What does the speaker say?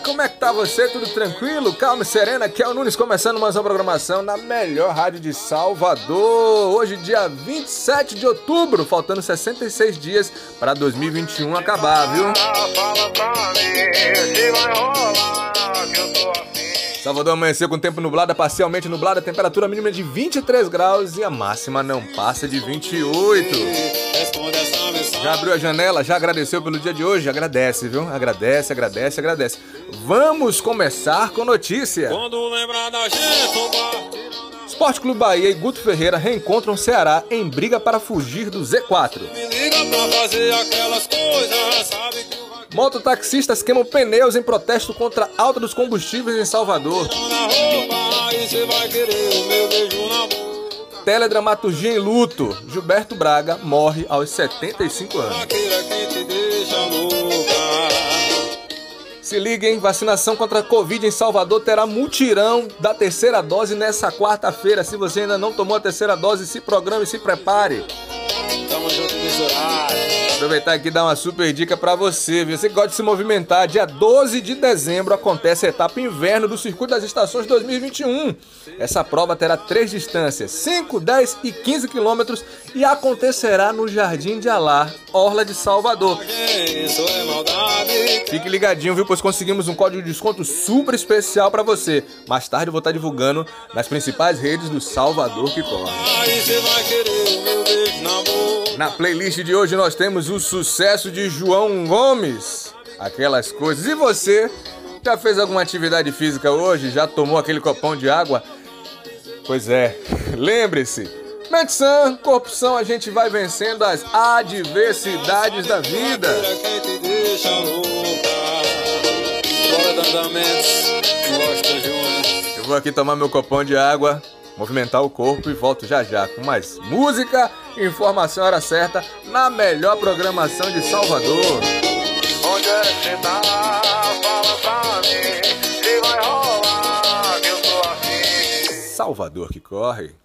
Como é que tá você? Tudo tranquilo? Calma e serena? Aqui é o Nunes começando mais uma programação na melhor rádio de Salvador. Hoje, dia 27 de outubro, faltando 66 dias para 2021 acabar, viu? Salvador amanheceu com tempo nublado, parcialmente nublado, a temperatura mínima de 23 graus e a máxima não passa de 28. Já abriu a janela, já agradeceu pelo dia de hoje? Agradece, viu? Agradece, agradece, agradece. Vamos começar com notícia. Quando lembrar da gente, Esporte Clube Bahia e Guto Ferreira reencontram Ceará em briga para fugir do Z4. Mototaxistas queimam pneus em protesto contra a alta dos combustíveis em Salvador. Teledramaturgia em luto. Gilberto Braga morre aos 75 anos. Se liguem, vacinação contra a Covid em Salvador terá mutirão da terceira dose nessa quarta-feira. Se você ainda não tomou a terceira dose, se programe e se prepare. Tamo junto, Aproveitar aqui e dar uma super dica para você, viu? Você que gosta de se movimentar, dia 12 de dezembro acontece a etapa inverno do Circuito das Estações 2021. Essa prova terá três distâncias, 5, 10 e 15 quilômetros e acontecerá no Jardim de Alá, Orla de Salvador. Fique ligadinho, viu? Pois conseguimos um código de desconto super especial para você. Mais tarde eu vou estar divulgando nas principais redes do Salvador que corre. Na playlist de hoje nós temos o sucesso de João Gomes. Aquelas coisas. E você? Já fez alguma atividade física hoje? Já tomou aquele copão de água? Pois é, lembre-se. Medição, corrupção, a gente vai vencendo as adversidades da vida. Eu vou aqui tomar meu copão de água movimentar o corpo e volto já já com mais música, informação hora certa na melhor programação de Salvador. Onde é que tá? Fala pra mim se vai rolar que eu tô afim. Salvador que corre.